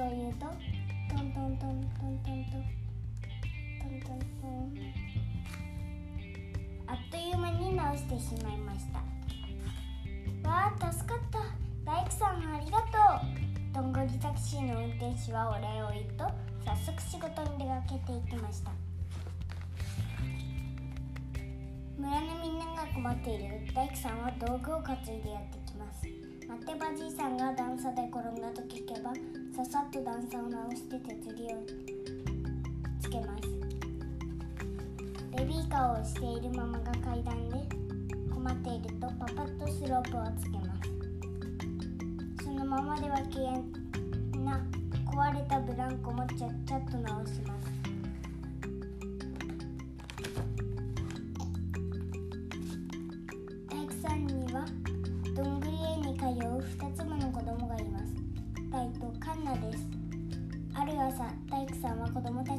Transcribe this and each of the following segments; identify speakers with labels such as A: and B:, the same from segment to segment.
A: そう言うと？トントントントントントン。トントントン。あっという間に直してしまいました。わあ助かった。大工さんありがとう。どんぐりタクシーの運転手はお礼を言うと早速仕事に出かけていきました。村のみんなが困っている大工さんは道具を担いでやってきます。待てばじいさんが段差でと段差を直して手釣りをつけます。ベビーカーをしているママが階段で困っているとパパッとスロープをつけます。そのままでは危険な。壊れたブランコもちゃっちゃっと直します。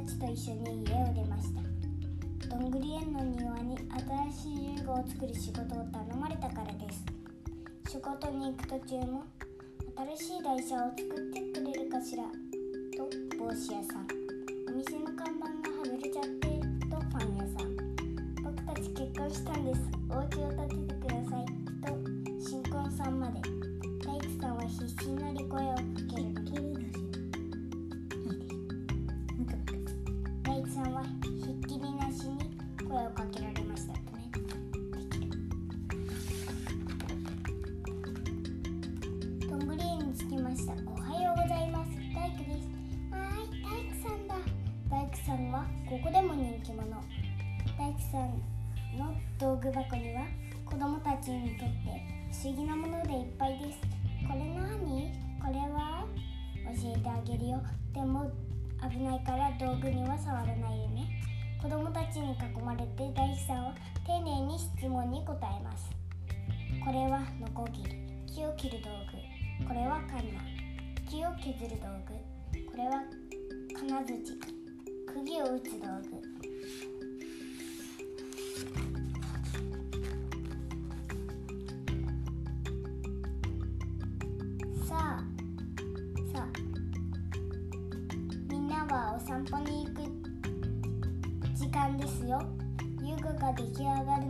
A: ちと一緒に家を出ました。どんぐり園の庭に新しい遊具を作る仕事を頼まれたからです。仕事に行く途中も新しい台車を作ってくれるかしらと帽子屋さん。お店の看板が外れちゃってとパン屋さん。僕たち結婚したんです。お家を建てて大工さんはひっきりなしに声をかけられましたね。どんぶり園に着きました。おはようございます。大工です。はい大工さんだ。大工さんはここでも人気者。大工さんの道具箱には子供たちにとって不思議なものでいっぱいです。これ何これは？教えてあげるよ。でも危ないから道具には触らないでね。子供たちに囲まれて大地さんは丁寧に質問に答えます。これはノコギリ木を切る道具。これはカンナ。木を削る道具。これは金槌釘を打つ道具。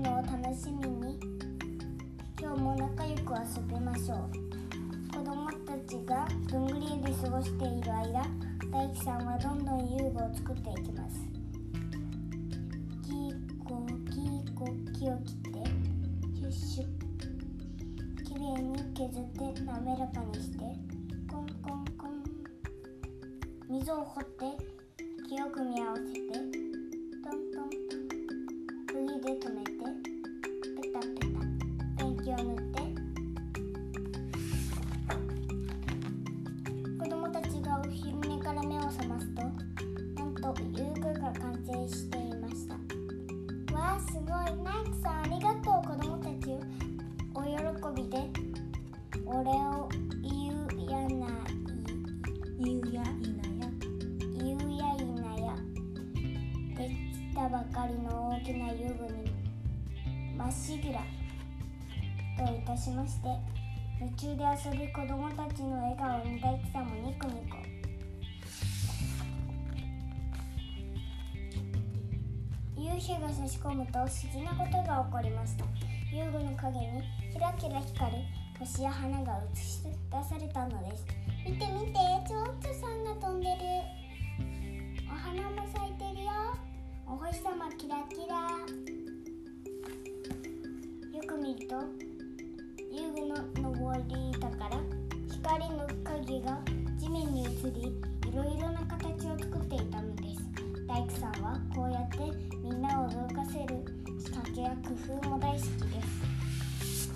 A: のを楽しみに。今日も仲良く遊びましょう。子供たちがどんぐり園で過ごしている間大工さんはどんどん遊具を作っていきます。キーコキーコ木を切ってシュッシュッ。きれいに削って滑らかにしてコンコンコン。溝を掘って木を組み合わせてごい。ナイクさんありがとう。子供たちお喜びで。お礼を言うやない
B: 言うやいなや。
A: 言うやいなや。できたばかりの大きな遊具にまっしぐらといたしまして夢中で遊ぶ子供たちの笑顔に大工さんもニコニコ。夕日が差し込むと不思議なことが起こりました。遊具の影にキラキラ光る星や花が映し出されたのです。見て見て蝶々さんが飛んでる。お花も咲いてるよ。お星様キラキラ。よく見ると遊具の上り板から光の影が地面に映りいろいろな形を作っていたのです。大工さんはこうやって工夫も大好きです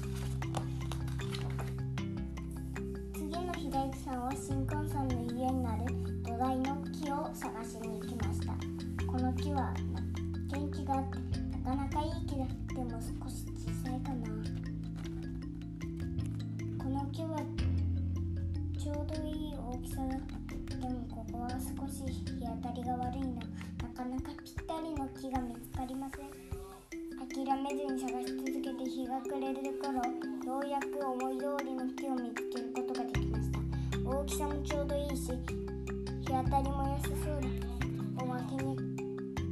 A: 次の秀之さんは新婚さんの家になる土台の木を探しに行きましたこの木は元気があってなかなかいい木だでも少し小さいかなこの木はちょうどいい大きさだでもここは少し日当たりが悪いななかなかぴったりの木が見つかりません諦めずに探し続けて日が暮れる頃ようやく思い通りの木を見つけることができました。大きさもちょうどいいし日当たりも良さそうだ。おまけに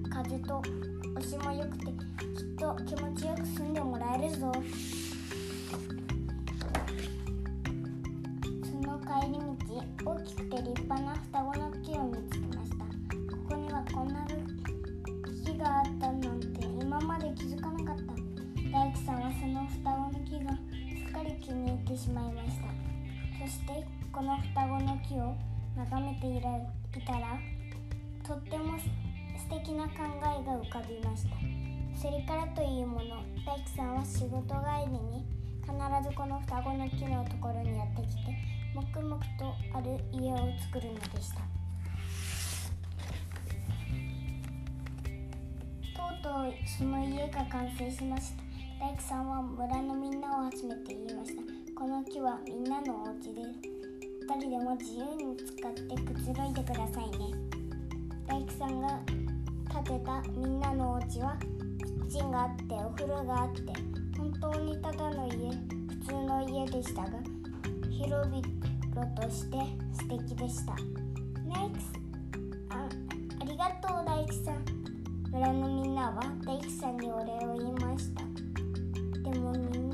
A: 風と押しも良くてきっと気持ちよく住んでもらえるぞ。木を眺めていたらとっても素敵な考えが浮かびました。それからというもの大工さんは仕事帰りに必ずこの双子の木のところにやってきて黙々とある家を作るのでした。とうとうその家が完成しました。大工さんは村のみんなを集めて言いました。この木はみんなのお家です。誰でも自由に使ってくつろいでくださいね。大工さんが建てたみんなのお家はキッチンがあってお風呂があって本当にただの家普通の家でしたが広々として素敵でした。大工あありがとう大工さん。村のみんなは大工さんにお礼を言いました。でもみん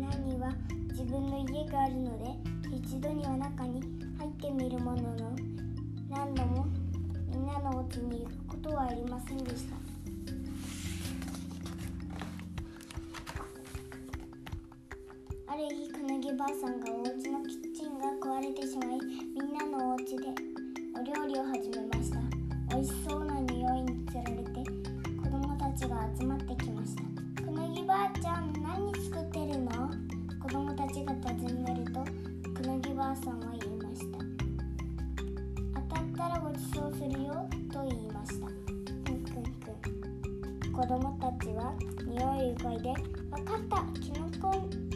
A: なには自分の家があるので一度には中に入ってみるものの何度もみんなのお家に行くことはありませんでした。ある日くぬぎばあさんがお家のキッチンが壊れてしまいみんなのお家でお料理を始めました。美味しそうな匂いにつられて子供たちが集まってきましたくぬぎばあちゃん何作って子供たちは匂いを嗅いでわかったキノコ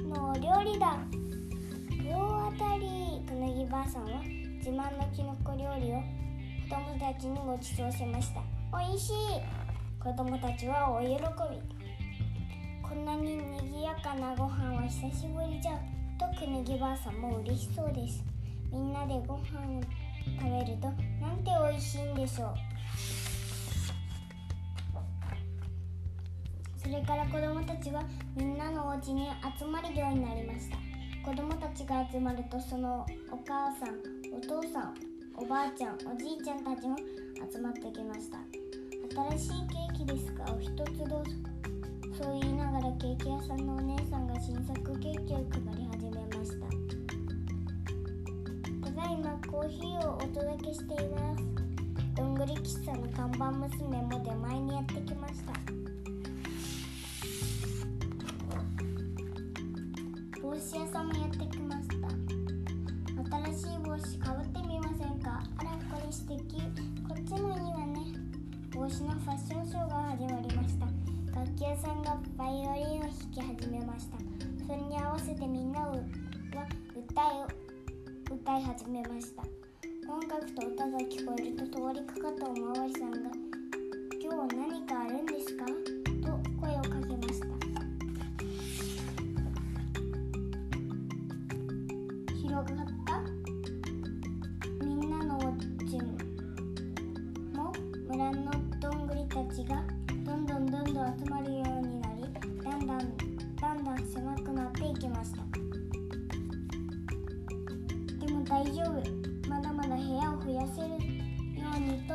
A: のお料理だ。大当たりくぬぎばあさんは自慢のキノコ料理を子供たちにごちそうしました。おいしい。子供たちはお喜び。こんなににぎやかなご飯は久しぶりじゃとくぬぎばあさんも嬉しそうです。みんなでご飯を食べるとなんて美味しいんでしょう。それから子供たちはみんなのお家に集まるようになりました。子供たちが集まるとそのお母さんお父さんおばあちゃんおじいちゃんたちも集まってきました。新しいケーキですかお一つどうぞ。そう言いながらケーキ屋さんのお姉さんが新作ケーキを配り始めました。ただいまコーヒーをお届けしています。どんぐり喫茶の看板娘も出前にやってきました。子屋さんもやってきました。新しい帽子かぶってみませんか？あらこれ素敵。こっちもいいわね。帽子のファッションショーが始まりました。楽器屋さんがバイオリンを弾き始めました。それに合わせてみんなは歌い歌い始めました。音楽と歌が聞こえると通りかかったおまわりさんが「今日は何かあるんですか?」広がった？みんなのお家も村のどんぐりたちがどんどんどんどん集まるようになりだんだんだんだん狭くなっていきました。でも大丈夫。まだまだ部屋を増やせるようにと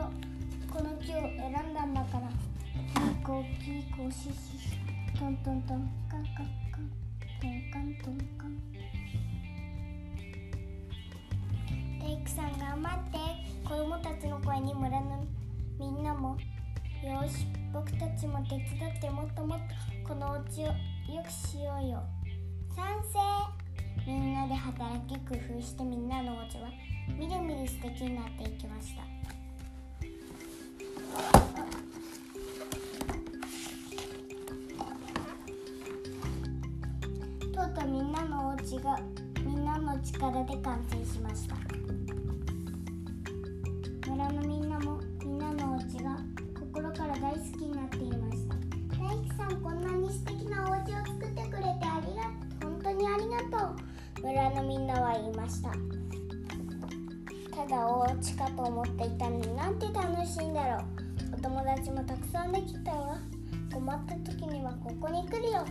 A: この木を選んだんだから。キーコーキーコーシシシトントントンカンカンカントンカントンカン。テイクさん頑張って子供たちの声に村のみんなもよし僕たちも手伝ってもっともっとこのお家をよくしようよ。賛成。みんなで働き工夫してみんなのお家はみるみる素敵になっていきました。とうとうみんなのお家がみんなの力で完成しました。ました。ただお家かと思っていたのになんて楽しいんだろう。お友達もたくさんできたわ。困った時にはここに来るよ。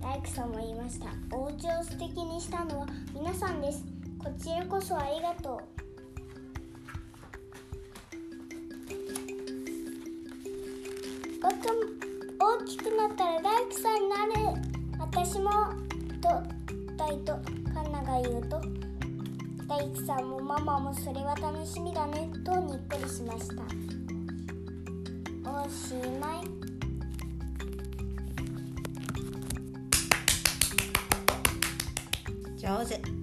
A: 大工さんも言いました。お家を素敵にしたのは皆さんです。こちらこそありがとう。大きくなったら大工さんになる私もといとカンナが言うと大工さんもママもそれは楽しみだねとにっこりしました。おしまい。
B: 上手。